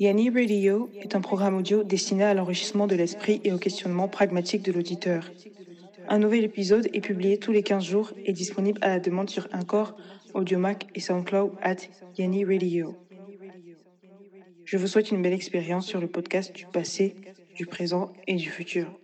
Yanni Radio est un programme audio destiné à l'enrichissement de l'esprit et au questionnement pragmatique de l'auditeur. Un nouvel épisode est publié tous les 15 jours et disponible à la demande sur Encore, Audiomac et SoundCloud at Yanni Radio. Je vous souhaite une belle expérience sur le podcast du passé, du présent et du futur.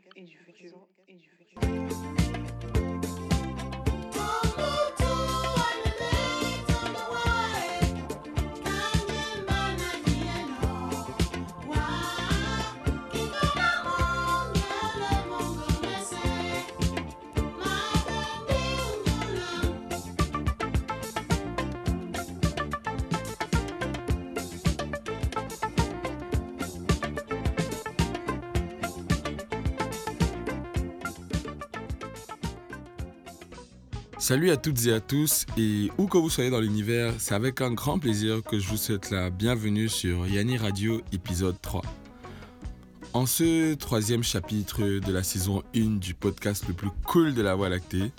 Salut à toutes et à tous, et où que vous soyez dans l'univers, c'est avec un grand plaisir que je vous souhaite la bienvenue sur Yanni Radio épisode 3. En ce troisième chapitre de la saison 1 du podcast le plus cool de la Voie lactée,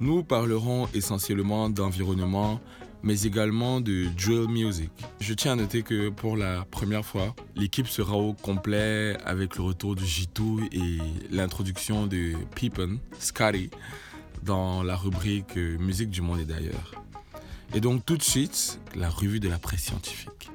nous parlerons essentiellement d'environnement, mais également de drill music. Je tiens à noter que pour la première fois, l'équipe sera au complet avec le retour du Jitu et l'introduction de Pippen, Scotty, dans la rubrique Musique du monde et d'ailleurs. Et donc tout de suite, la revue de la presse scientifique.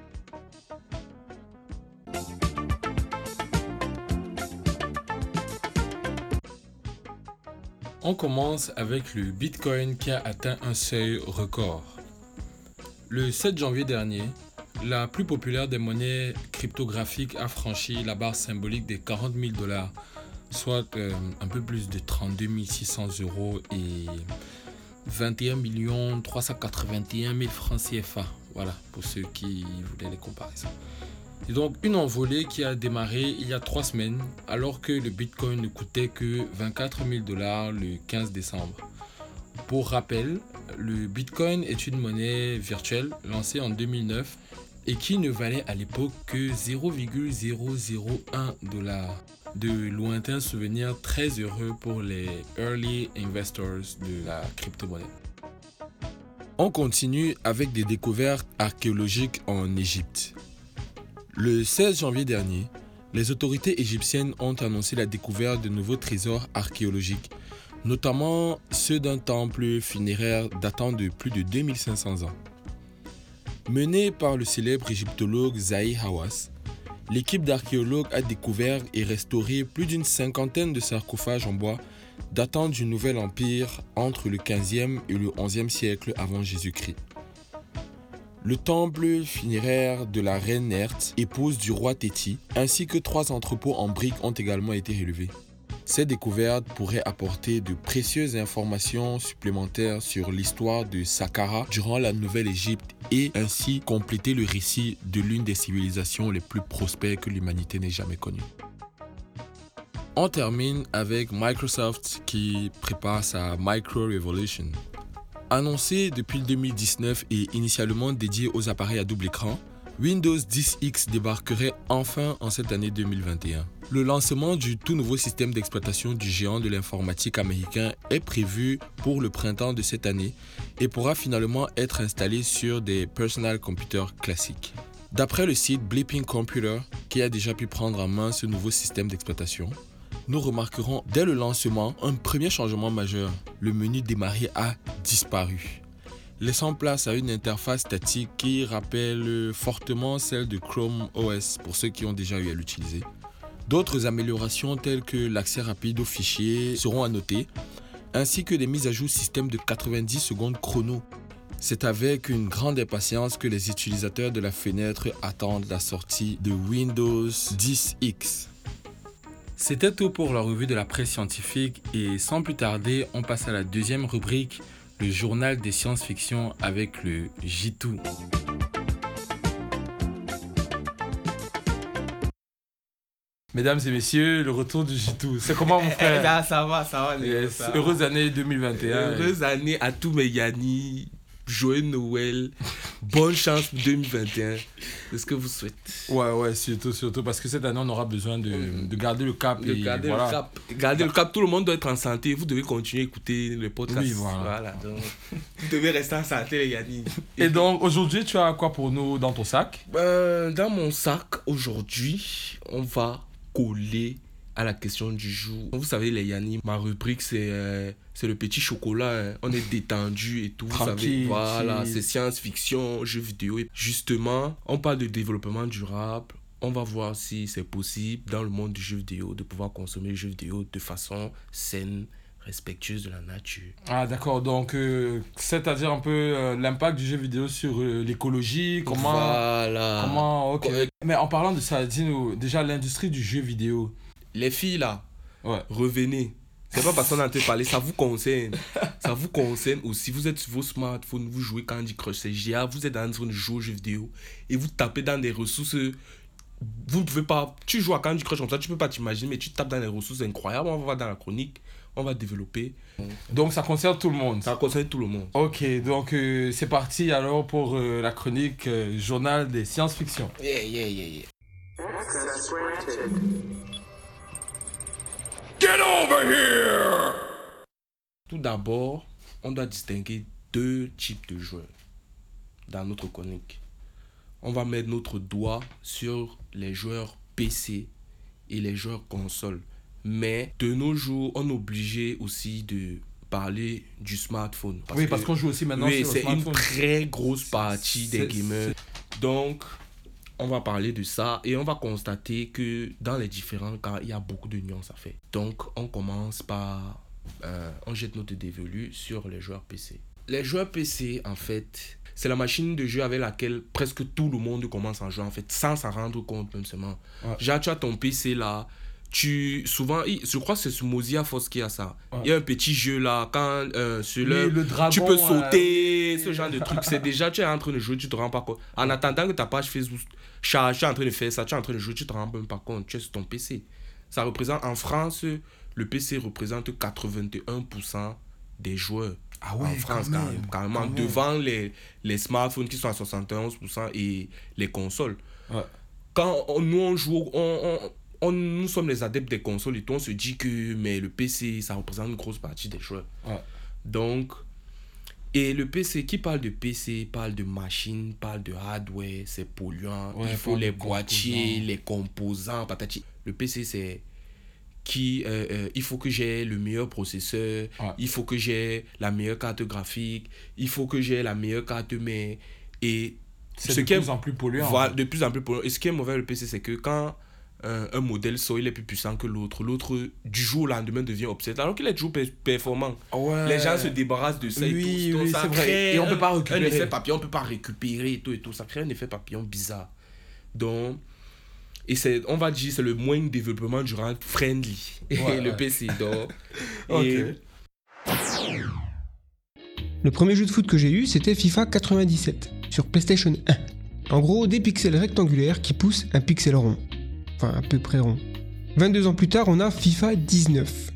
On commence avec le Bitcoin qui a atteint un seuil record. Le 7 janvier dernier, la plus populaire des monnaies cryptographiques a franchi la barre symbolique des 40 000 dollars soit euh, un peu plus de 32 600 euros et 21 381 000 francs CFA. Voilà, pour ceux qui voulaient les comparaisons. Et donc une envolée qui a démarré il y a trois semaines alors que le Bitcoin ne coûtait que 24 000 dollars le 15 décembre. Pour rappel, le Bitcoin est une monnaie virtuelle lancée en 2009 et qui ne valait à l'époque que 0,001 dollars de lointains souvenirs très heureux pour les early investors de la crypto-monnaie. On continue avec des découvertes archéologiques en Égypte. Le 16 janvier dernier, les autorités égyptiennes ont annoncé la découverte de nouveaux trésors archéologiques, notamment ceux d'un temple funéraire datant de plus de 2500 ans. Menée par le célèbre égyptologue Zahi Hawass, l'équipe d'archéologues a découvert et restauré plus d'une cinquantaine de sarcophages en bois datant du Nouvel Empire entre le 15e et le 11e siècle avant Jésus-Christ. Le temple funéraire de la reine Nert, épouse du roi Téti, ainsi que trois entrepôts en briques ont également été relevés. Ces découvertes pourraient apporter de précieuses informations supplémentaires sur l'histoire de Saqqara durant la Nouvelle-Égypte et ainsi compléter le récit de l'une des civilisations les plus prospères que l'humanité n'ait jamais connues. On termine avec Microsoft qui prépare sa Micro Revolution. Annoncé depuis 2019 et initialement dédié aux appareils à double écran, Windows 10X débarquerait enfin en cette année 2021. Le lancement du tout nouveau système d'exploitation du géant de l'informatique américain est prévu pour le printemps de cette année et pourra finalement être installé sur des personal computers classiques. D'après le site Bleeping Computer, qui a déjà pu prendre en main ce nouveau système d'exploitation, nous remarquerons dès le lancement un premier changement majeur. Le menu démarrer a disparu laissant place à une interface statique qui rappelle fortement celle de Chrome OS pour ceux qui ont déjà eu à l'utiliser. D'autres améliorations telles que l'accès rapide aux fichiers seront à noter, ainsi que des mises à jour système de 90 secondes chrono. C'est avec une grande impatience que les utilisateurs de la fenêtre attendent la sortie de Windows 10X. C'était tout pour la revue de la presse scientifique et sans plus tarder, on passe à la deuxième rubrique le journal des science-fiction avec le J2. Mesdames et messieurs, le retour du J2. C'est comment mon frère? ça, ça va, ça va. Les Heureuse année 2021. Heureuse année à tous mes Yanni. Joyeux Noël. bonne chance pour 2021. C'est ce que vous souhaitez. Ouais, ouais, surtout, surtout, parce que cette année, on aura besoin de, de garder le cap. De et garder voilà. le cap. Garder le cap. Tout le monde doit être en santé. Vous devez continuer à écouter le podcast. Oui, voilà. donc, vous devez rester en santé, les Yannick. Et donc, aujourd'hui, tu as quoi pour nous dans ton sac? Euh, dans mon sac, aujourd'hui, on va coller à la question du jour. Vous savez, les Yanni, ma rubrique, c'est euh, c'est le petit chocolat. hein. On est détendu et tout. Vous savez, Tranquille, voilà, c'est science-fiction, jeux vidéo. Et justement, on parle de développement durable. On va voir si c'est possible dans le monde du jeu vidéo de pouvoir consommer le jeu vidéo de façon saine, respectueuse de la nature. Ah, d'accord. Donc, euh, c'est-à-dire un peu euh, l'impact du jeu vidéo sur euh, l'écologie. Comment. Voilà. Comment. Ok. Ouais. Mais en parlant de ça, dis-nous, déjà, l'industrie du jeu vidéo. Les filles là, Ouais. revenez. C'est pas parce qu'on est en train de parler, ça vous concerne. Ça vous concerne aussi. Vous êtes sur vos smartphones, vous jouez Candy Crush, c'est GA, vous êtes jouer aux jeux vidéo et vous tapez dans des ressources. Vous ne pouvez pas. Tu joues à Candy Crush comme ça, tu peux pas t'imaginer, mais tu tapes dans des ressources incroyables. On va voir dans la chronique, on va développer. Donc, ça concerne tout le monde. Ça concerne tout le monde. Ok, donc euh, c'est parti alors pour euh, la chronique euh, Journal des science-fiction. Yeah, yeah, yeah, yeah. Tout d'abord, on doit distinguer deux types de joueurs dans notre chronique. On va mettre notre doigt sur les joueurs PC et les joueurs console. Mais de nos jours, on est obligé aussi de parler du smartphone. oui, parce qu'on joue aussi maintenant oui, sur le c'est une smartphone. très grosse partie des gamers. Donc, on va parler de ça et on va constater que dans les différents cas, il y a beaucoup de nuances à faire. Donc, on commence par. euh, on jette notre dévolu sur les joueurs PC. Les joueurs PC, en fait, c'est la machine de jeu avec laquelle presque tout le monde commence à jouer, en fait, sans s'en rendre compte, même seulement. Ouais. Genre, tu as ton PC là. Tu, souvent, je crois que c'est sur Mozilla Force qui a ça. Ouais. Il y a un petit jeu là, quand euh, sur le, le dragon, tu peux euh, sauter, ce genre de truc. C'est déjà, tu es en train de jouer, tu te rends pas compte. En attendant que ta page Facebook charge, tu es en train de faire ça, tu es en train de jouer, tu te rends même pas compte. Tu es sur ton PC. Ça représente, en France, le PC représente 81% des joueurs. Ah ouais, en France, quand même, carrément, quand devant les, les smartphones qui sont à 71% et les consoles. Ouais. Quand on- nous on joue, on, on- on- nous sommes les adeptes des consoles et tout, on se dit que mais le PC, ça représente une grosse partie des joueurs. Ouais. Donc, et le PC, qui parle de PC, parle de machine, parle de hardware, c'est polluant. Ouais, il faut les de boîtiers, les composants, patati. Le PC, c'est qui euh, euh, il faut que j'ai le meilleur processeur, Ouais. il faut que j'ai la meilleure carte graphique, il faut que j'ai la meilleure carte mère. Et C'est ce de qui est- plus en plus polluant. de plus en plus polluant. Et ce qui est mauvais le PC, c'est que quand euh, un modèle sort, il est plus puissant que l'autre. L'autre, du jour au landemain, devient obsolète. Alors qu'il est toujours per- performant. Ouais. Les gens se débarrassent de ça Oui, et tout. Oui, ça c'est vrai. crée Et on peut un- pas récupérer. Un effet papillon, on peut pas récupérer et tout et tout. Ça crée un effet papillon bizarre. Donc, et c'est, on va dire, c'est le moins développement durable friendly. Ouais, le ouais. PC. Donc, et- Le premier jeu de foot que j'ai eu, c'était FIFA 97 sur PlayStation 1. En gros, des pixels rectangulaires qui poussent un pixel rond. Enfin, à peu près rond. 22 ans plus tard, on a FIFA 19.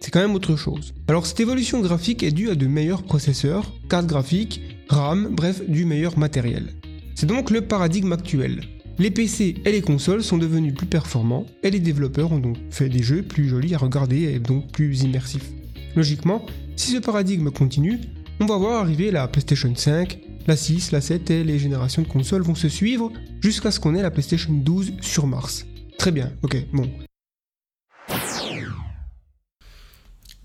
C'est quand même autre chose. Alors cette évolution graphique est due à de meilleurs processeurs, cartes graphiques, RAM, bref, du meilleur matériel. C'est donc le paradigme actuel. Les PC et les consoles sont devenus plus performants et les développeurs ont donc fait des jeux plus jolis à regarder et donc plus immersifs. Logiquement, si ce paradigme continue, on va voir arriver la PlayStation 5, la 6, la 7 et les générations de consoles vont se suivre jusqu'à ce qu'on ait la PlayStation 12 sur Mars. Très bien, ok, bon.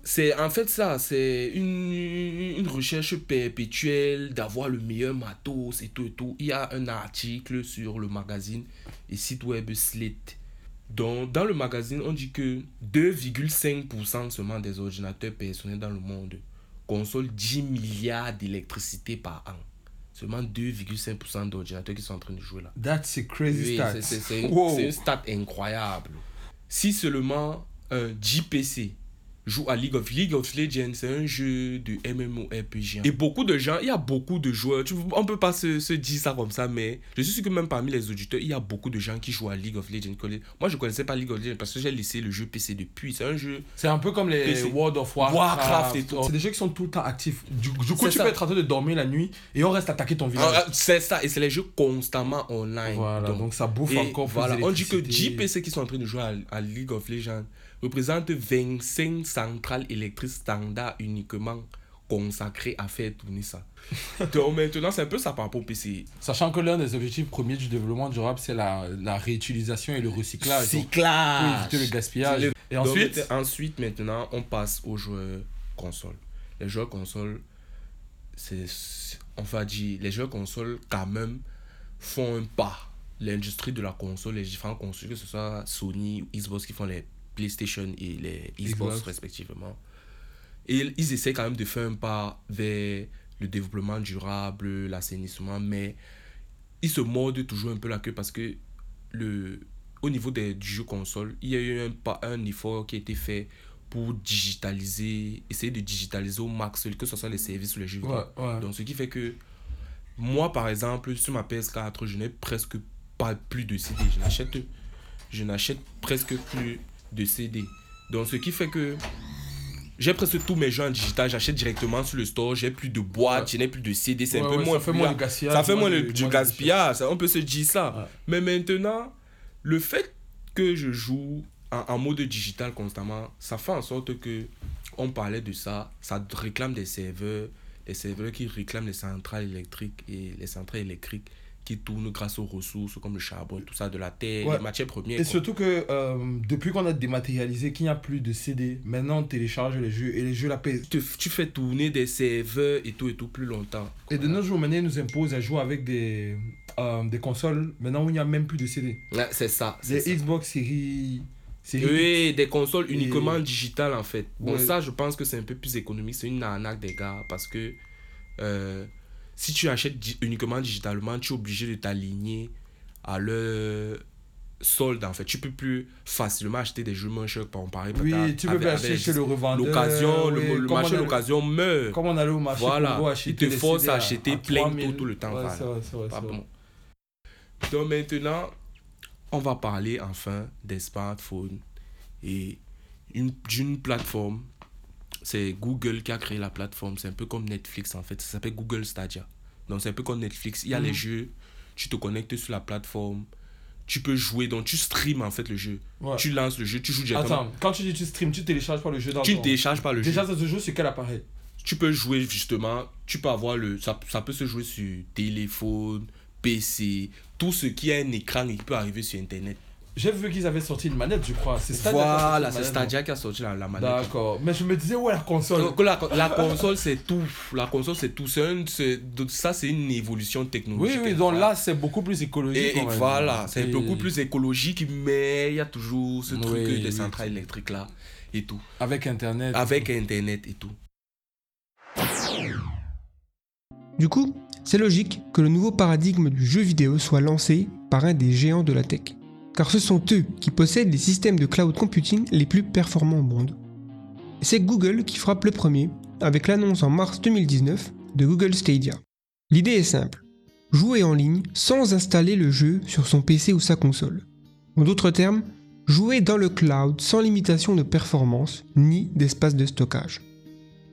C'est en fait ça, c'est une, recherche perpétuelle d'avoir le meilleur matos et tout et tout. Il y a un article sur le magazine et site web Slate. Dans le magazine, on dit que 2,5% seulement des ordinateurs personnels dans le monde consomment 10 milliards d'électricité par an. Seulement 2,5% d'ordinateurs qui sont en train de jouer là. That's a crazy Oui, stat. c'est- une, Wow. une stat incroyable. Si seulement un 10 PC joue à League of League of Legends, c'est un jeu de MMORPG. Et beaucoup de gens, il y a beaucoup de joueurs, tu, on peut pas se, se, dire ça comme ça, mais je suis sûr que même parmi les auditeurs, il y a beaucoup de gens qui jouent à League of Legends. Moi, je connaissais pas League of Legends parce que j'ai laissé le jeu PC depuis. C'est un jeu. C'est un peu comme les PC. World of Warcraft. Warcraft et tout. C'est des jeux qui sont tout le temps actifs. Du, du coup, tu ça. peux être en train de dormir la nuit et on reste attaquer ton village. Ah, C'est ça, et c'est les jeux constamment online. voilà, donc, ça bouffe encore voilà, on dit que d'électricité. 10 PC qui sont en train de jouer à, à League of Legends représentent 25 centrales électriques standards uniquement consacrées à faire tourner ça. Donc maintenant, c'est un peu ça par rapport au PC. Sachant que l'un des objectifs premiers du développement durable, c'est la, la réutilisation et le recyclage. Donc, pour Cyclage éviter le gaspillage. Le- Et Donc, ensuite, maintenant- ensuite, maintenant, on passe aux joueurs console. Les joueurs console, c'est, on va dire, les joueurs console, quand même, font un pas. L'industrie de la console, les différentes consoles, que ce soit Sony ou Xbox qui font les PlayStation et les Xbox, Xbox. respectivement. Et ils essaient quand même de faire un pas vers le développement durable, l'assainissement, mais ils se mordent toujours un peu la queue parce que le, au niveau des, du jeu console, il y a eu un, pas, un effort qui a été fait pour digitaliser, essayer de digitaliser au max, que ce soit les services ou les jeux vidéo. ouais, ouais. Donc, ce qui fait que moi, par exemple, sur ma PS4, je n'ai presque pas plus de CD. Je n'achète, je n'achète presque plus de CD. Donc, ce qui fait que j'ai presque tous mes jeux en digital. J'achète directement sur le store. J'ai plus de boîtes, Ouais. je n'ai plus de CD. C'est Ouais, un peu ouais, moins ça fait moins de gaspillage. Ça fait moins de- du gaspillage. On peut se dire ça. Mais maintenant, le fait que je joue en, en mode digital constamment, ça fait en sorte que on parlait de ça. Ça réclame des serveurs, des serveurs qui réclament les centrales électriques et les centrales électriques qui tournent grâce aux ressources comme le charbon, tout ça, de la terre, Ouais. les matières premières. Et quoi. surtout que euh, depuis qu'on a dématérialisé, qu'il n'y a plus de CD, maintenant on télécharge les jeux et les jeux la pèsent. Tu, tu fais tourner des serveurs et tout et tout plus longtemps. Et de nos jours, maintenant, ils nous imposent à jouer avec des, euh, des consoles, maintenant où il n'y a même plus de CD. Ouais, c'est ça. c'est Les ça. Xbox série Oui, des consoles Et- uniquement digitales en fait. Bon, Ouais. ça, je pense que c'est un peu plus économique. C'est une arnaque des gars parce que euh, si tu achètes uniquement digitalement, tu es obligé de t'aligner à leur solde en fait. Tu peux plus facilement acheter des jeux moins chers comparé Oui, tu peux avec- acheter chez le revendeur. L'occasion, le, oui, le comme marché on a- d'occasion meurt. Comme on allait au marché Voilà. Il acheter te des force à acheter plein 3000. tout, tout le temps, Ouais, voilà. vrai, Pas bon. Donc maintenant, on va parler enfin des smartphones et une- d'une plateforme. C'est Google qui a créé la plateforme. C'est un peu comme Netflix en fait. Ça s'appelle Google Stadia. Donc c'est un peu comme Netflix. Il y a les Mhm. jeux. Tu te connectes sur la plateforme. Tu peux jouer. Donc tu streams en fait le jeu. Ouais. Tu lances le jeu. Tu joues directement. Attends, quand tu dis tu stream, tu télécharges pas le jeu dans tu ton- ne télécharges pas le jeu. Déjà, ça se joue sur quel appareil? Tu peux jouer justement, tu peux avoir le, ça, ça peut se jouer sur téléphone, PC, tout ce qui a un écran et qui peut arriver sur internet. J'ai vu qu'ils avaient sorti une manette, je crois. C'est Stadia qui a sorti Voilà, c'est Stadia qui a sorti la, manette. D'accord. Mais je me disais, ouais, la console. Donc, la, la console c'est tout, la console c'est tout, c'est ça c'est une évolution oui, technologique. oui, donc là, c'est beaucoup plus écologique. et, et quand même. voilà, c'est Et- beaucoup plus écologique, mais il y a toujours ce truc Oui, des oui. centrales électriques là et tout, Avec Internet. avec internet et tout. Du coup, c'est logique que le nouveau paradigme du jeu vidéo soit lancé par un des géants de la tech. Car ce sont eux qui possèdent les systèmes de cloud computing les plus performants au monde. C'est Google qui frappe le premier avec l'annonce en mars 2019 de Google Stadia. L'idée est simple. Jouer en ligne sans installer le jeu sur son PC ou sa console. En d'autres termes, jouer dans le cloud sans limitation de performance ni d'espace de stockage.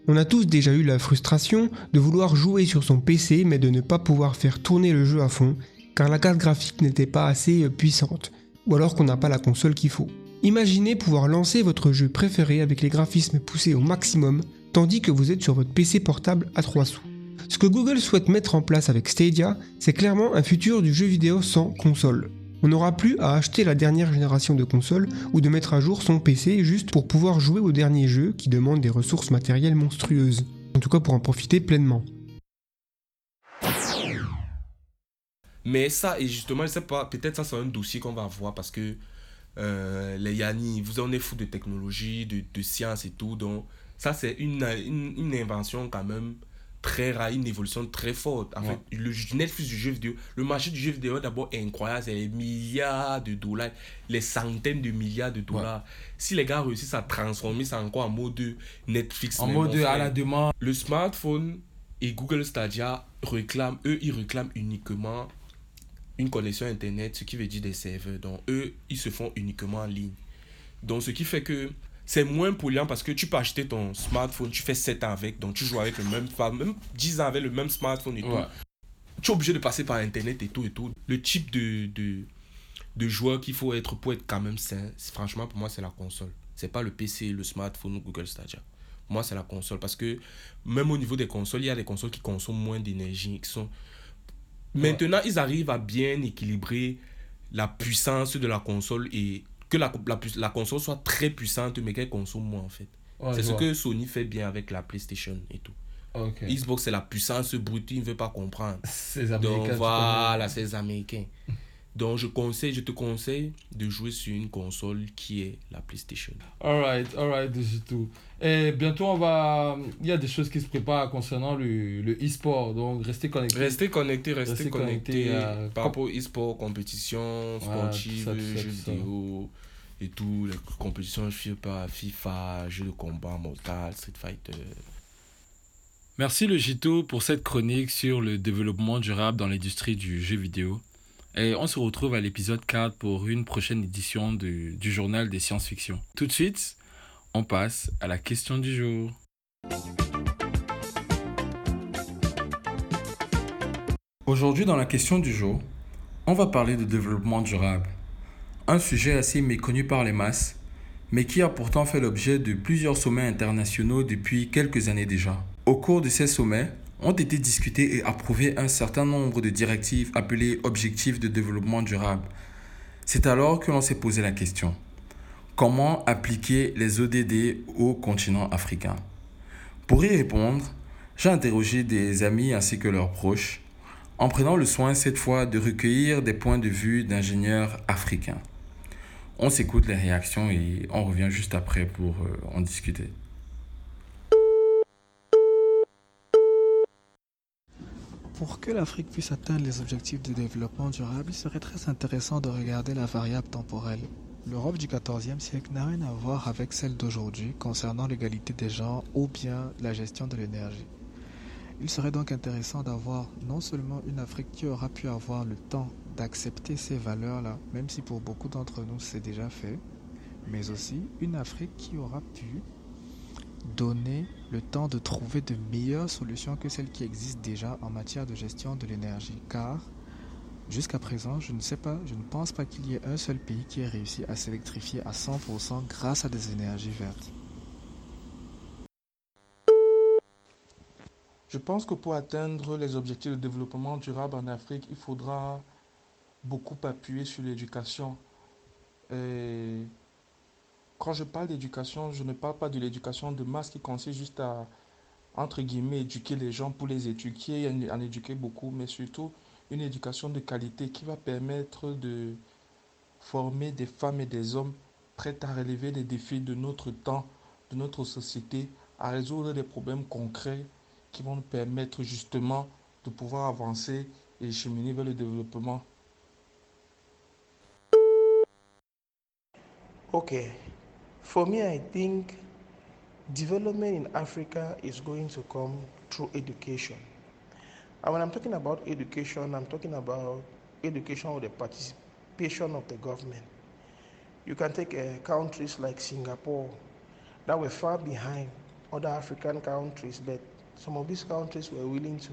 On a tous déjà eu la frustration de vouloir jouer sur son PC mais de ne pas pouvoir faire tourner le jeu à fond car la carte graphique n'était pas assez puissante ou alors qu'on n'a pas la console qu'il faut. Imaginez pouvoir lancer votre jeu préféré avec les graphismes poussés au maximum tandis que vous êtes sur votre PC portable à 3 sous. Ce que Google souhaite mettre en place avec Stadia, c'est clairement un futur du jeu vidéo sans console. On n'aura plus à acheter la dernière génération de consoles ou de mettre à jour son PC juste pour pouvoir jouer aux derniers jeux qui demandent des ressources matérielles monstrueuses. En tout cas pour en profiter pleinement. Mais ça, et justement, je sais pas, peut-être ça c'est un dossier qu'on va voir parce que euh, les Yanni, vous en êtes fous de technologie, de, de science et tout. Donc, ça c'est une, une, une invention quand même très rapide, une évolution très forte. En Ouais. fait, le Netflix du jeu vidéo, le marché du jeu vidéo d'abord est incroyable, c'est les milliards de dollars, les centaines de milliards de dollars. Si les gars réussissent à transformer ça encore en mode Netflix, En mode à la demande. le smartphone et Google Stadia réclament, eux, ils réclament uniquement une connexion Internet, ce qui veut dire des serveurs. Donc, eux, ils se font uniquement en ligne. Donc, ce qui fait que c'est moins polluant parce que tu peux acheter ton smartphone, tu fais 7 ans avec, donc tu joues avec le même, enfin, même 10 ans avec le même smartphone et Ouais. tout. Tu es obligé de passer par Internet et tout et tout. Le type de, de, de joueur qu'il faut être pour être quand même sain, franchement, pour moi, c'est la console. C'est pas le PC, le smartphone ou Google Stadia. Pour moi, c'est la console parce que même au niveau des consoles, il y a des consoles qui consomment moins d'énergie, qui sont Maintenant, ils arrivent à bien équilibrer la puissance de la console et que la, la, la console soit très puissante, mais qu'elle consomme moins en fait. Ouais, c'est ce vois. que Sony fait bien avec la PlayStation et tout. Xbox, c'est la puissance brute, il ne veut pas comprendre. Ces Américains, Donc voilà, c'est les Américains. Donc je conseille, je te conseille de jouer sur une console qui est la PlayStation. Alright, alright, tout. Et bientôt, on va. Il y a des choses qui se préparent concernant le le e-sport, donc restez connectés. Restez connectés, restez, Restez connectés connectés à- par rapport au e-sport, compétition sportive, jeux vidéo et tout, les compétitions FIFA, FIFA, jeux de combat, Mortal, Street Fighter. Merci le Gito pour cette chronique sur le développement durable dans l'industrie du jeu vidéo. Et on se retrouve à l'épisode 4 pour une prochaine édition du, du journal des science-fiction. Tout de suite, on passe à la question du jour. Aujourd'hui, dans la question du jour, on va parler de développement durable. Un sujet assez méconnu par les masses, mais qui a pourtant fait l'objet de plusieurs sommets internationaux depuis quelques années déjà. Au cours de ces sommets, ont été discutés et approuvés un certain nombre de directives appelées objectifs de développement durable. C'est alors que l'on s'est posé la question. Comment appliquer les ODD au continent africain Pour y répondre, j'ai interrogé des amis ainsi que leurs proches, en prenant le soin cette fois de recueillir des points de vue d'ingénieurs africains. On s'écoute les réactions et on revient juste après pour euh, en discuter. Pour que l'Afrique puisse atteindre les objectifs de développement durable, il serait très intéressant de regarder la variable temporelle. L'Europe du XIVe siècle n'a rien à voir avec celle d'aujourd'hui concernant l'égalité des genres ou bien la gestion de l'énergie. Il serait donc intéressant d'avoir non seulement une Afrique qui aura pu avoir le temps d'accepter ces valeurs-là, même si pour beaucoup d'entre nous c'est déjà fait, mais aussi une Afrique qui aura pu donner le temps de trouver de meilleures solutions que celles qui existent déjà en matière de gestion de l'énergie. Car jusqu'à présent, je ne sais pas, je ne pense pas qu'il y ait un seul pays qui ait réussi à s'électrifier à 100% grâce à des énergies vertes. Je pense que pour atteindre les objectifs de développement durable en Afrique, il faudra beaucoup appuyer sur l'éducation. Quand je parle d'éducation, je ne parle pas de l'éducation de masse qui consiste juste à, entre guillemets, éduquer les gens pour les éduquer, en éduquer beaucoup, mais surtout une éducation de qualité qui va permettre de former des femmes et des hommes prêts à relever les défis de notre temps, de notre société, à résoudre des problèmes concrets qui vont nous permettre justement de pouvoir avancer et cheminer vers le développement. Okay. For me, I think development in Africa is going to come through education. And when I'm talking about education, I'm talking about education with the participation of the government. You can take uh, countries like Singapore that were far behind other African countries, but some of these countries were willing to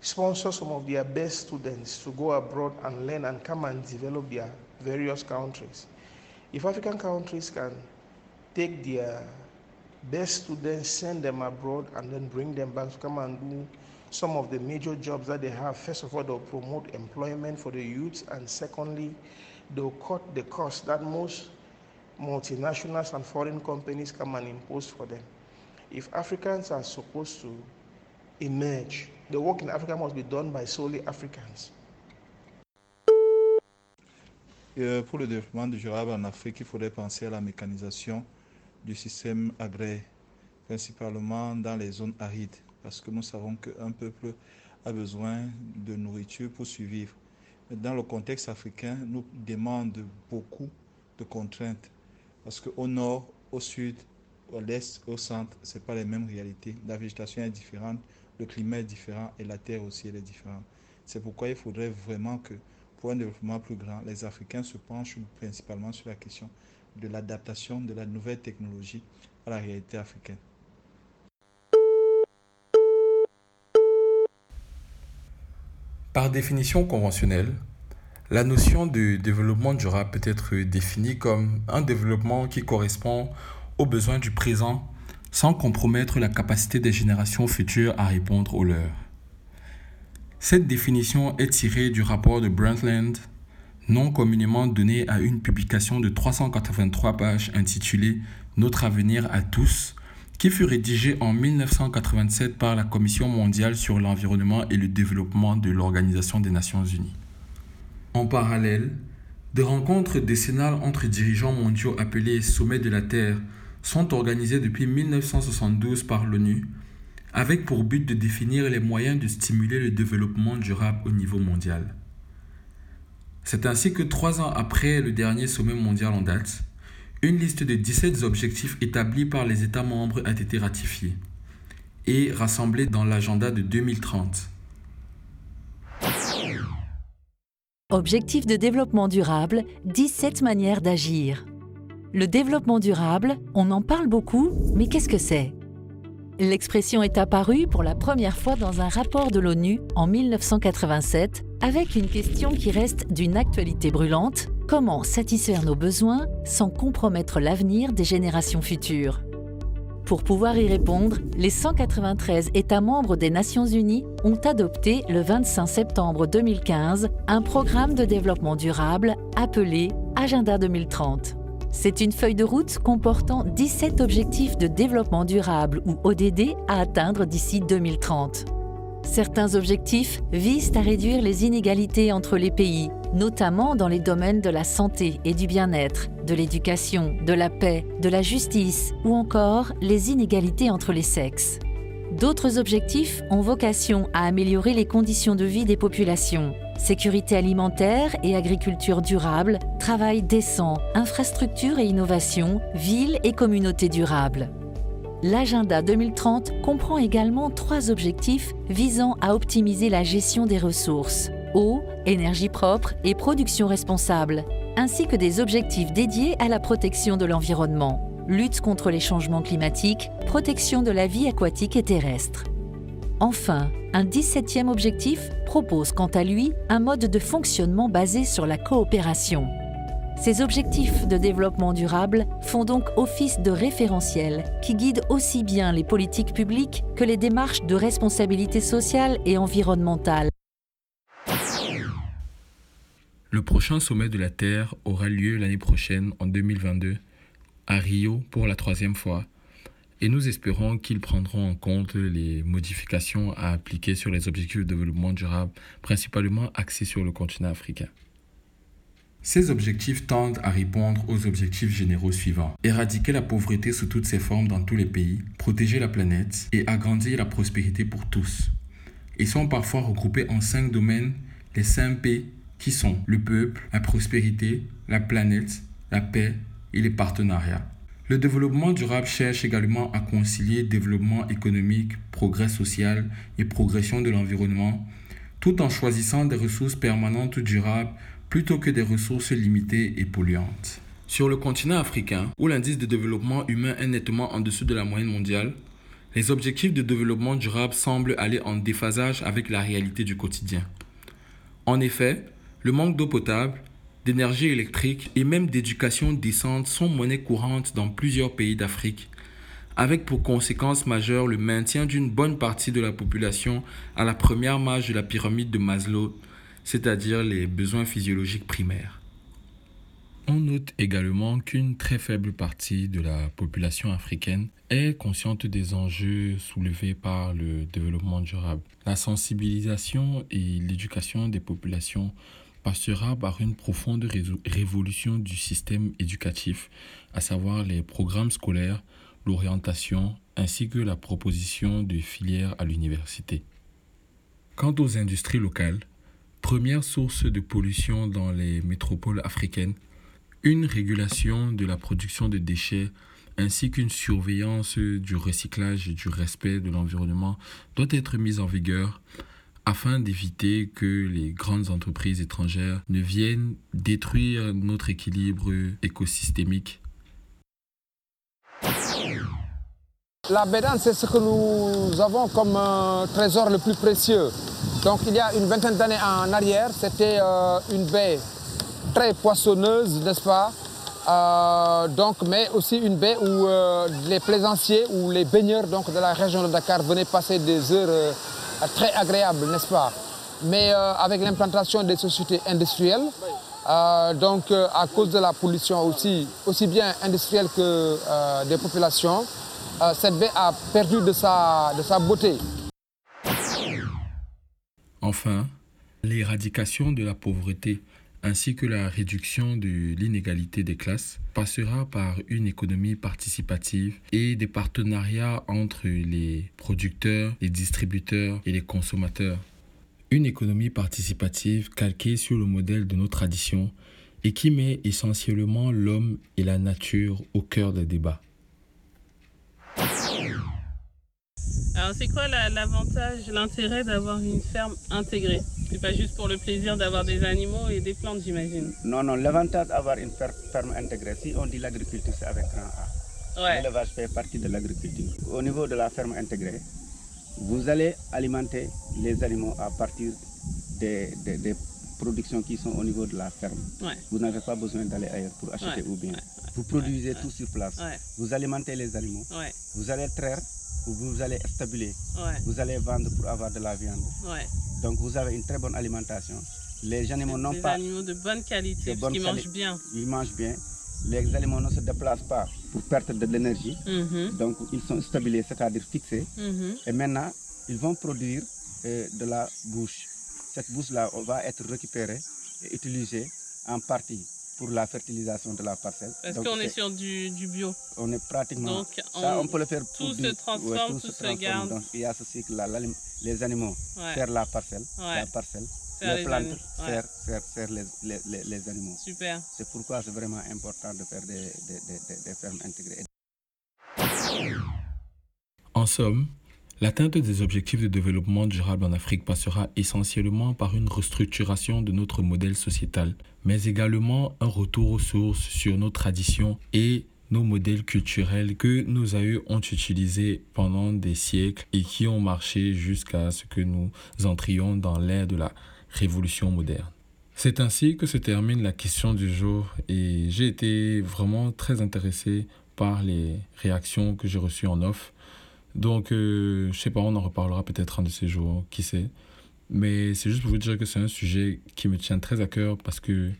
sponsor some of their best students to go abroad and learn and come and develop their various countries. If African countries can take their best students, send them abroad, and then bring them back to come and do some of the major jobs that they have, first of all, they'll promote employment for the youths, and secondly, they'll cut the cost that most multinationals and foreign companies come and impose for them. If Africans are supposed to emerge, the work in Africa must be done by solely Africans. Euh, pour le développement durable en Afrique, il faudrait penser à la mécanisation du système agraire. principalement dans les zones arides, parce que nous savons qu'un peuple a besoin de nourriture pour survivre. Dans le contexte africain, nous demande beaucoup de contraintes, parce qu'au nord, au sud, à l'est, au centre, ce pas les mêmes réalités. La végétation est différente, le climat est différent et la terre aussi elle est différente. C'est pourquoi il faudrait vraiment que, pour un développement plus grand, les Africains se penchent principalement sur la question de l'adaptation de la nouvelle technologie à la réalité africaine. Par définition conventionnelle, la notion de développement durable peut être définie comme un développement qui correspond aux besoins du présent sans compromettre la capacité des générations futures à répondre aux leurs. Cette définition est tirée du rapport de Brundtland, non communément donné à une publication de 383 pages intitulée Notre avenir à tous, qui fut rédigée en 1987 par la Commission mondiale sur l'environnement et le développement de l'Organisation des Nations Unies. En parallèle, des rencontres décennales entre dirigeants mondiaux appelés Sommet de la Terre sont organisées depuis 1972 par l'ONU avec pour but de définir les moyens de stimuler le développement durable au niveau mondial. C'est ainsi que trois ans après le dernier sommet mondial en date, une liste de 17 objectifs établis par les États membres a été ratifiée et rassemblée dans l'agenda de 2030. Objectifs de développement durable, 17 manières d'agir. Le développement durable, on en parle beaucoup, mais qu'est-ce que c'est? L'expression est apparue pour la première fois dans un rapport de l'ONU en 1987 avec une question qui reste d'une actualité brûlante, comment satisfaire nos besoins sans compromettre l'avenir des générations futures? Pour pouvoir y répondre, les 193 États membres des Nations Unies ont adopté le 25 septembre 2015 un programme de développement durable appelé Agenda 2030. C'est une feuille de route comportant 17 objectifs de développement durable ou ODD à atteindre d'ici 2030. Certains objectifs visent à réduire les inégalités entre les pays, notamment dans les domaines de la santé et du bien-être, de l'éducation, de la paix, de la justice ou encore les inégalités entre les sexes. D'autres objectifs ont vocation à améliorer les conditions de vie des populations, sécurité alimentaire et agriculture durable, travail décent, infrastructures et innovation, villes et communautés durables. L'agenda 2030 comprend également trois objectifs visant à optimiser la gestion des ressources, eau, énergie propre et production responsable, ainsi que des objectifs dédiés à la protection de l'environnement, lutte contre les changements climatiques, protection de la vie aquatique et terrestre. Enfin, un 17e objectif propose quant à lui un mode de fonctionnement basé sur la coopération. Ces objectifs de développement durable font donc office de référentiel qui guide aussi bien les politiques publiques que les démarches de responsabilité sociale et environnementale. Le prochain sommet de la Terre aura lieu l'année prochaine, en 2022, à Rio pour la troisième fois et nous espérons qu'ils prendront en compte les modifications à appliquer sur les objectifs de développement durable, principalement axés sur le continent africain. Ces objectifs tendent à répondre aux objectifs généraux suivants. Éradiquer la pauvreté sous toutes ses formes dans tous les pays, protéger la planète et agrandir la prospérité pour tous. Ils sont parfois regroupés en cinq domaines, les 5 P qui sont le peuple, la prospérité, la planète, la paix et les partenariats. Le développement durable cherche également à concilier développement économique, progrès social et progression de l'environnement, tout en choisissant des ressources permanentes durables plutôt que des ressources limitées et polluantes. Sur le continent africain, où l'indice de développement humain est nettement en dessous de la moyenne mondiale, les objectifs de développement durable semblent aller en déphasage avec la réalité du quotidien. En effet, le manque d'eau potable, d'énergie électrique et même d'éducation décente sont monnaie courante dans plusieurs pays d'Afrique, avec pour conséquence majeure le maintien d'une bonne partie de la population à la première marge de la pyramide de Maslow, c'est-à-dire les besoins physiologiques primaires. On note également qu'une très faible partie de la population africaine est consciente des enjeux soulevés par le développement durable. La sensibilisation et l'éducation des populations passera par une profonde révolution du système éducatif, à savoir les programmes scolaires, l'orientation ainsi que la proposition de filières à l'université. Quant aux industries locales, première source de pollution dans les métropoles africaines, une régulation de la production de déchets ainsi qu'une surveillance du recyclage et du respect de l'environnement doit être mise en vigueur afin d'éviter que les grandes entreprises étrangères ne viennent détruire notre équilibre écosystémique. La bédane, c'est ce que nous avons comme euh, trésor le plus précieux. Donc il y a une vingtaine d'années en arrière, c'était euh, une baie très poissonneuse, n'est-ce pas? Euh, donc, mais aussi une baie où les plaisanciers ou les baigneurs donc, de la région de Dakar venaient passer des heures très agréables, n'est-ce pas? Mais avec l'implantation des sociétés industrielles, donc à cause de la pollution aussi, aussi bien industrielle que des populations, cette baie a perdu de sa, de sa beauté. Enfin, l'éradication de la pauvreté ainsi que la réduction de l'inégalité des classes passera par une économie participative et des partenariats entre les producteurs, les distributeurs et les consommateurs. Une économie participative calquée sur le modèle de nos traditions et qui met essentiellement l'homme et la nature au cœur des débats. Alors c'est quoi l'avantage, l'intérêt d'avoir une ferme intégrée? C'est pas juste pour le plaisir d'avoir des animaux et des plantes, j'imagine. Non, non, l'avantage d'avoir une ferme intégrée, si on dit l'agriculture, c'est avec grand A. L'élevage fait partie de l'agriculture. Au niveau de la ferme intégrée, vous allez alimenter les animaux à partir des, des, productions qui sont au niveau de la ferme. Vous n'avez pas besoin d'aller ailleurs pour acheter ou bien. Vous produisez tout sur place. Vous alimentez les animaux. Vous allez traire vous allez stabiliser, vous allez vendre pour avoir de la viande. Donc vous avez une très bonne alimentation. Les animaux n'ont pas... Des animaux de bonne qualité, de ils mangent bien. Ils mangent bien. Les animaux ne se déplacent pas pour perdre de l'énergie. Mhm. Donc ils sont stabilisés, c'est-à-dire fixés. Mhm. Et maintenant, ils vont produire euh, de la bouche. Cette bouche-là va être récupérée et utilisée en partie pour la fertilisation de la parcelle. Est-ce qu'on est, sur du, bio? On est pratiquement. Donc on, peut le faire tout se transforme, tout, se, garde. Donc il y a ceci que les animaux faire la parcelle, la parcelle, les plantes faire, faire, les, les, les, animaux. Super. C'est pourquoi c'est vraiment important de faire des, des, des, des fermes intégrées. En somme, L'atteinte des objectifs de développement durable en Afrique passera essentiellement par une restructuration de notre modèle sociétal, mais également un retour aux sources sur nos traditions et nos modèles culturels que nos aïeux ont utilisés pendant des siècles et qui ont marché jusqu'à ce que nous entrions dans l'ère de la révolution moderne. C'est ainsi que se termine la question du jour et j'ai été vraiment très intéressé par les réactions que j'ai reçues en off. Donc, euh, je sais pas, on en reparlera peut-être un de ces jours, qui sait. Mais c'est juste pour vous dire que c'est un sujet qui me tient très à cœur parce que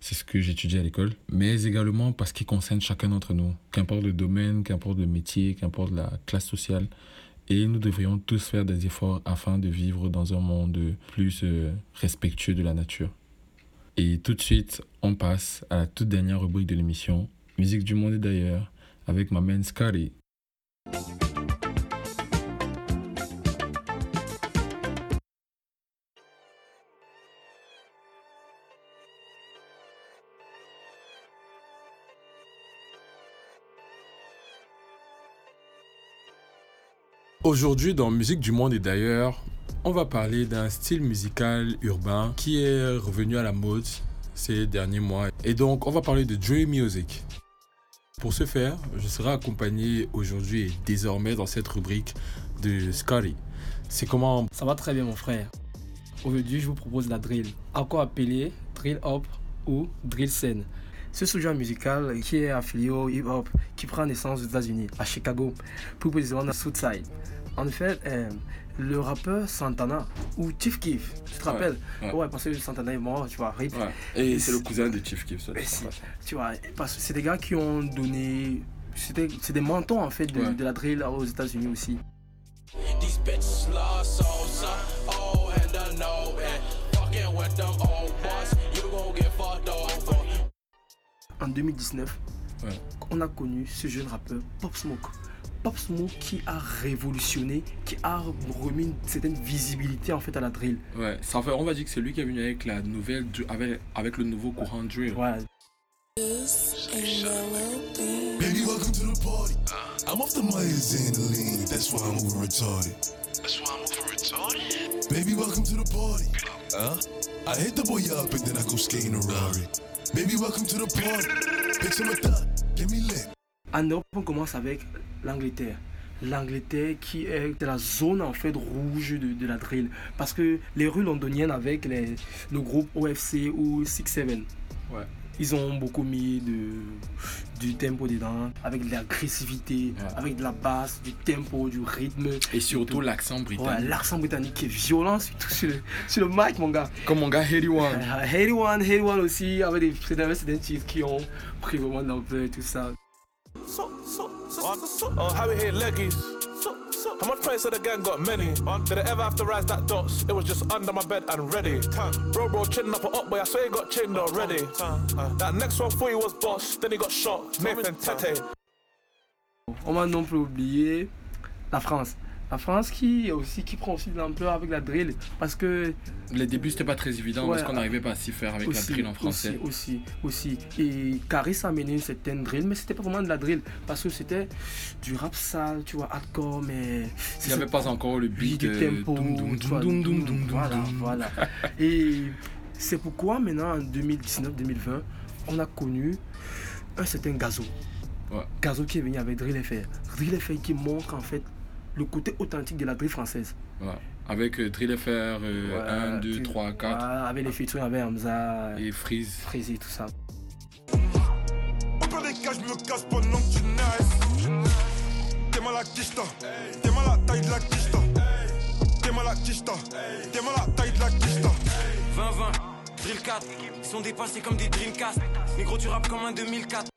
c'est ce que j'étudie à l'école, mais également parce qu'il concerne chacun d'entre nous, qu'importe le domaine, qu'importe le métier, qu'importe la classe sociale. Et nous devrions tous faire des efforts afin de vivre dans un monde plus euh, respectueux de la nature. Et tout de suite, on passe à la toute dernière rubrique de l'émission, Musique du monde et d'ailleurs, avec ma main Scotty. Aujourd'hui, dans Musique du Monde et d'ailleurs, on va parler d'un style musical urbain qui est revenu à la mode ces derniers mois. Et donc, on va parler de Dre Music. Pour ce faire, je serai accompagné aujourd'hui et désormais dans cette rubrique de Scotty. C'est comment? Ça va très bien, mon frère. Aujourd'hui, je vous propose la drill, encore appelée drill hop ou drill scène? Ce sous-genre musical qui est affilié au hip-hop qui prend naissance aux États-Unis, à Chicago, plus précisément dans Southside. En fait, euh, le rappeur Santana ou Chief Keef, tu te rappelles? ouais, parce que Santana est mort, tu vois, rip. Et, c'est le cousin de Chief Keef, ça. tu vois, parce que c'est des gars qui ont donné. C'est des mentons en fait de, de la drill aux États-Unis aussi. En 2019, on a connu ce jeune rappeur Pop Smoke. Pop Smoke qui a révolutionné, qui a remis une certaine visibilité en fait à la drill. Ouais, ça fait, on va dire que c'est lui qui est venu avec la nouvelle, avec, avec le nouveau courant drill. Ouais. Baby, welcome to the party. I'm off the Myers and the lean. That's why I'm over retarded. That's why I'm over retarded. Baby, welcome to the party. Huh? I hit the boy up and then I go skating a Rari. Baby, welcome to the party. Me lit. En Europe, on commence avec l'Angleterre. L'Angleterre qui est la zone en fait rouge de, de, la drill. Parce que les rues londoniennes avec les, le groupe OFC ou 6-7. Ouais. Ils ont beaucoup mis de, du tempo dedans, avec de l'agressivité, Ouais. avec de la basse, du tempo, du rythme. Et surtout l'accent britannique. Ouais, l'accent britannique qui est violent, surtout sur le, sur le mic, mon gars. Comme mon gars Harry One. Harry One, Harry One aussi, avec des, c'est des, titres qui ont pris vraiment de l'ampleur et tout ça. Oh, how we hit leggies. How much praise of the gang got many? Did I ever have to rise that dots? It was just under my bed and ready. Bro, bro, chin up or up, boy. I swear he got chinned already. That next one for you was boss, then he got shot. Nathan Tete. On va non plus oublier la France. La France qui aussi qui prend aussi de l'ampleur avec la drill parce que Les débuts c'était pas très évident Ouais, parce qu'on n'arrivait pas à s'y faire avec aussi, la drill en français. Aussi, aussi, aussi. Et Caris a amené une certaine drill, mais c'était pas vraiment de la drill parce que c'était du rap sale, tu vois, hardcore, mais Il n'y avait pas encore le beat du tempo, voilà, voilà. Et c'est pourquoi maintenant en 2019-2020, on a connu un certain Gazo. Ouais. Gazo qui est venu avec Drill FR. Drill FR qui montre en fait le côté authentique de la drill française. Ouais. Avec euh, Drill FR euh, 1, 2, tu- 3, 4 voilà, avec les featuring avec Hamza et Freeze. Freezy, tout ça. Je me casse pendant que tu naisses. T'es mal à Kista. T'es mal à taille de la Kista. T'es mal à Kista. T'es mal à taille de la Kista. 20-20, Drill 4, ils sont dépassés comme des Dreamcast. Négro, tu rappes comme un 2004.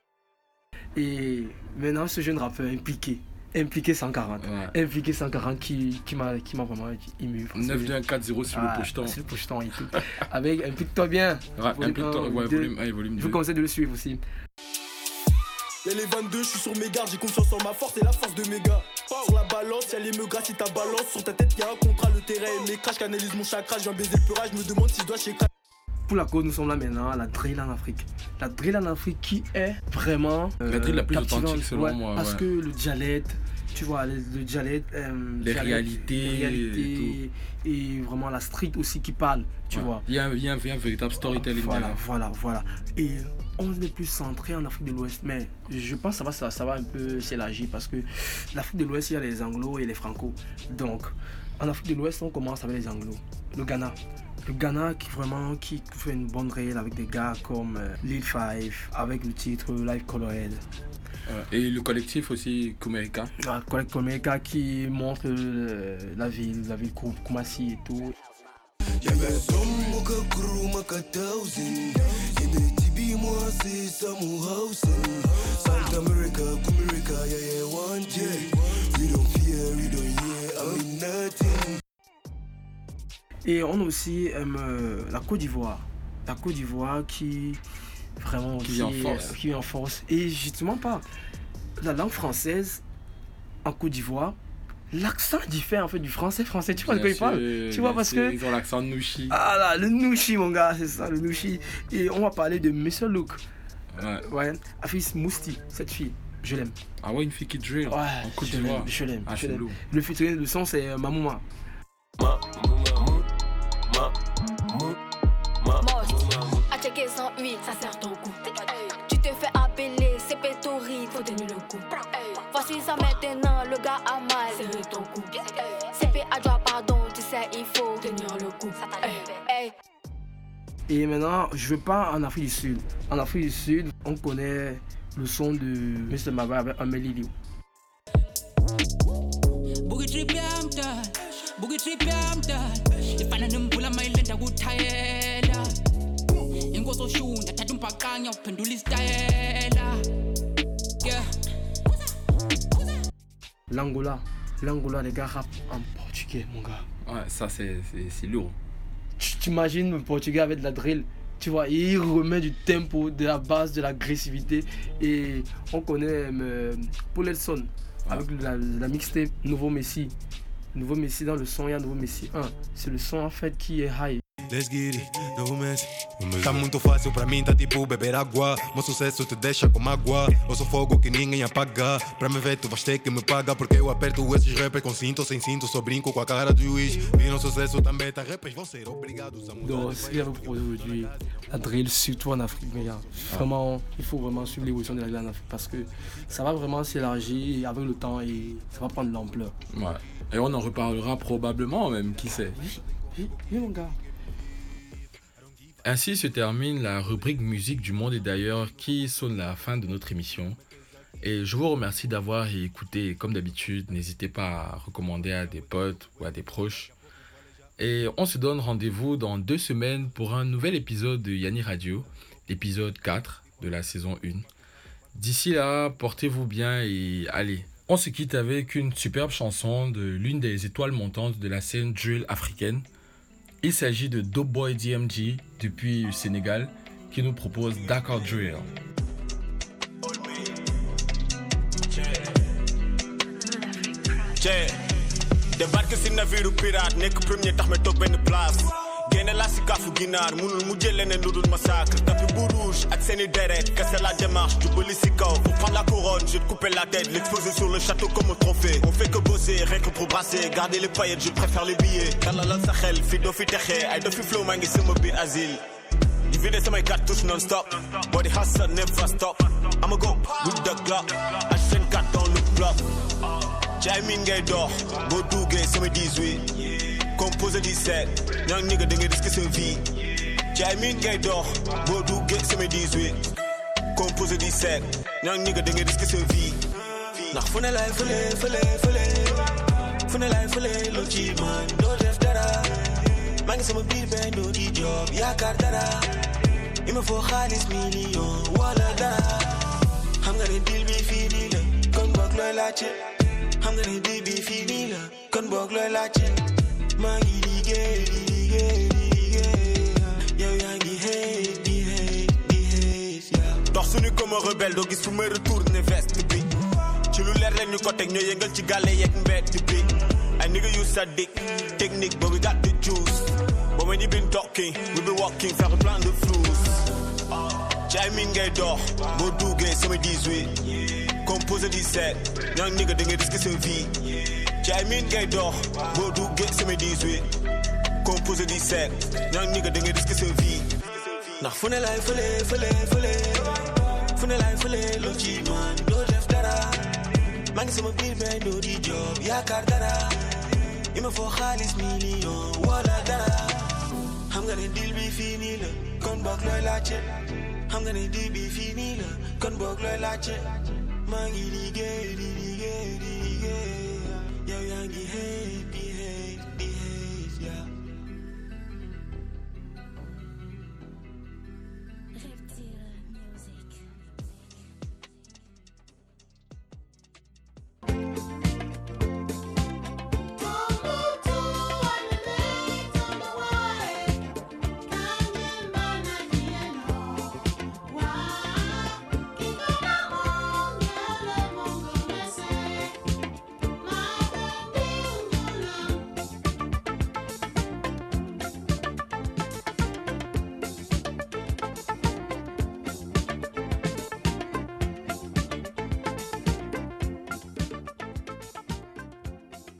Et maintenant, ce jeune rappeur impliqué, impliqué 140, impliqué 140 qui, qui m'a qui m'a vraiment ému. parce que- 9240 sur le Ah, pocheton. Sur le pocheton et tout. Avec Implique-toi bien. Ouais, Implique-toi, ouais, volume et volume Je vous conseille de le suivre aussi. Y'a les 22, je suis sur mes gardes, j'ai confiance en ma force et la force de mes gars. Sur la balance, y'a les meugras si ta balance. Sur ta tête, y'a un contrat, le terrain et mes crash, canalise mon chakra. Je viens baiser le peurage, je me demande si je dois chez Pour la cause, nous sommes là maintenant à la drill en Afrique. La drill en Afrique qui est vraiment. euh, La drill la plus authentique, selon ouais, moi, Parce ouais. que le dialecte, tu vois, le, le dialecte. euh, Les dialecte, réalités les réalités et, vraiment la street aussi qui parle, tu Ouais. vois. Il y, a un, il y a un- il y a un véritable storytelling. Voilà, voilà, voilà. Et on est plus centré en Afrique de l'Ouest, mais je pense que ça va, ça, ça va un peu s'élargir parce que l'Afrique de l'Ouest, il y a les anglos et les franco. Donc, en Afrique de l'Ouest, on commence avec les anglos. Le Ghana. Le Ghana qui vraiment qui fait une bonne réelle avec des gars comme euh, Lil Five, avec le titre Live Colored. Et le collectif aussi, Kumerika. Ah, Collect Comeka qui montre euh, la ville, la ville Koumassi et tout. Et on a aussi euh, la Côte d'Ivoire. La Côte d'Ivoire qui vraiment Qui vient en force. euh, qui vient en force. Et justement pas la langue française en Côte d'Ivoire, l'accent diffère en fait du français français. Tu vois de quoi Bien il parle Tu vois parce sûr, que Ils ont l'accent Nushi. ah là, le Nushi mon gars, c'est ça le Nushi. Et on va parler de Mr Look. Ouais. Ouais, Afis Mousti, cette fille, je l'aime. Ah ouais, une fille qui drill. Ouais, en Côte je l'aime, d'Ivoire. je l'aime, Ah. Le featuring de son c'est euh, Mamouma. à checker 108, ça sert ton coup. Tu te fais appeler, c'est pétori, faut tenir le coup. Voici ça maintenant, le gars a mal, serré ton cou. CP a droit pardon, tu sais, il faut tenir le coup. Hey, Et maintenant, je veux pas en Afrique du Sud. En Afrique du Sud, on connaît le son de Mr. Mava avec Amélie Liu. Boogie trip done. Boogie trip done. Ifana nembula mayilenda kuthayela. Inkosi oshunda thatha umpakanya uphendula isitayela. Yeah. L'Angola. L'Angola, les gars rappent en portugais, mon gars. Ouais, ça c'est c'est- c'est lourd. Tu t'imagines le portugais avec de la drill? Tu vois, il remet du tempo, de la base, de l'agressivité. Et on connaît euh, Paul Elson avec la, la mixtape Nouveau Messi. Nouveau Messi dans le son, il y a Nouveau Messi 1. C'est le son en fait qui est high. Let's get it, novo Messi. Tá muito fácil pra mim, tá tipo beber água. Meu sucesso te deixa com água. Eu sou fogo que ninguém apaga. Pra me ver, tu vais ter que me pagar. Porque eu aperto esses rappers com cinto sem cinto. Só brinco com a cara do juiz. Viram sucesso também, tá rappers vão ser obrigados a mudar. Donc, ce qu'il avait proposé aujourd'hui, la drill, surtout en Afrique, mais gars, vraiment, il faut vraiment suivre l'évolution de la drill en Afrique parce que ça va vraiment s'élargir avec le temps et ça va prendre de l'ampleur. Ouais. Et on en reparlera probablement même, qui sait. Oui, oui, mon gars. Ainsi se termine la rubrique musique du monde et d'ailleurs qui sonne la fin de notre émission. Et je vous remercie d'avoir écouté. Comme d'habitude, n'hésitez pas à recommander à des potes ou à des proches. Et on se donne rendez-vous dans deux semaines pour un nouvel épisode de Yanni Radio, l'épisode 4 de la saison 1. D'ici là, portez-vous bien et allez. On se quitte avec une superbe chanson de l'une des étoiles montantes de la scène drill africaine. Il s'agit de Dope Boy DMG depuis le Sénégal qui nous propose Dakar Drill. Débarque si navire pirate nekk premier tax ma toog benn place génne laa si kaafu ginaar munul mu jël leneen lu dul massacre. Tapis bu rouge ak seeni deret kese la démarche jubali si kaw. Pour prendre la couronne je couper la tête l'exposer sur le château comme un trophée. On fait que bosser rien que pour brasser garder les paillettes je préfère les billets. Talalal sa xel fi doo fi texee ay doo fi flow maa ngi sama biir asile. Di vidé samay cartouche non stop body hustle never stop. I'ma go with the Glock H24 dans le bloc. Jaay miin ngay dox boo duggee sama 18 composé 17 ñoo ngi da ngay risque sa vie. Jaay miin ngay dox boo duggee sama 18 composé 17 ñoo ngi da ngay risque sa vie. Ndax fu ne laay fële fële fële. Fu ne laay fële man doo def dara. Maa sama biir benn di job yaakaar dara. Il me faut xaalis million wala dara. Xam nga ne deal bi fii nii la kon boog looy laajte. Xam nga ne deal bi dox suñu comme rebelle doo gis fu may retourné veste bi. Ci lu leer leen ñu ko teg ñoo yëngal ci gàlle yeeg mbedd bi. Ay nigga yu sadik technique but we got the juice. But when you been talking we been walking faire plein de flous jaay miin ngay dox boo duggee sama 18 composé 17 ñoo nigga da ngay risque sa vie jaay miin ngay dox boo duggee sama 18 composé 17 ñoo nigga da ngay risque sa vie ndax fu ne laay fële fële fële fu ne laay fële loo ci man. Doo def dara maa ngi sama biir benn doo di job. Yaakaar dara il me faut xaalis million wala dara xam nga ne deal bi fii nii la kon boog looy laajte xam nga ne deal bi fii nii la kon boog looy laajte maa ngi liggéey di liggéey ngi di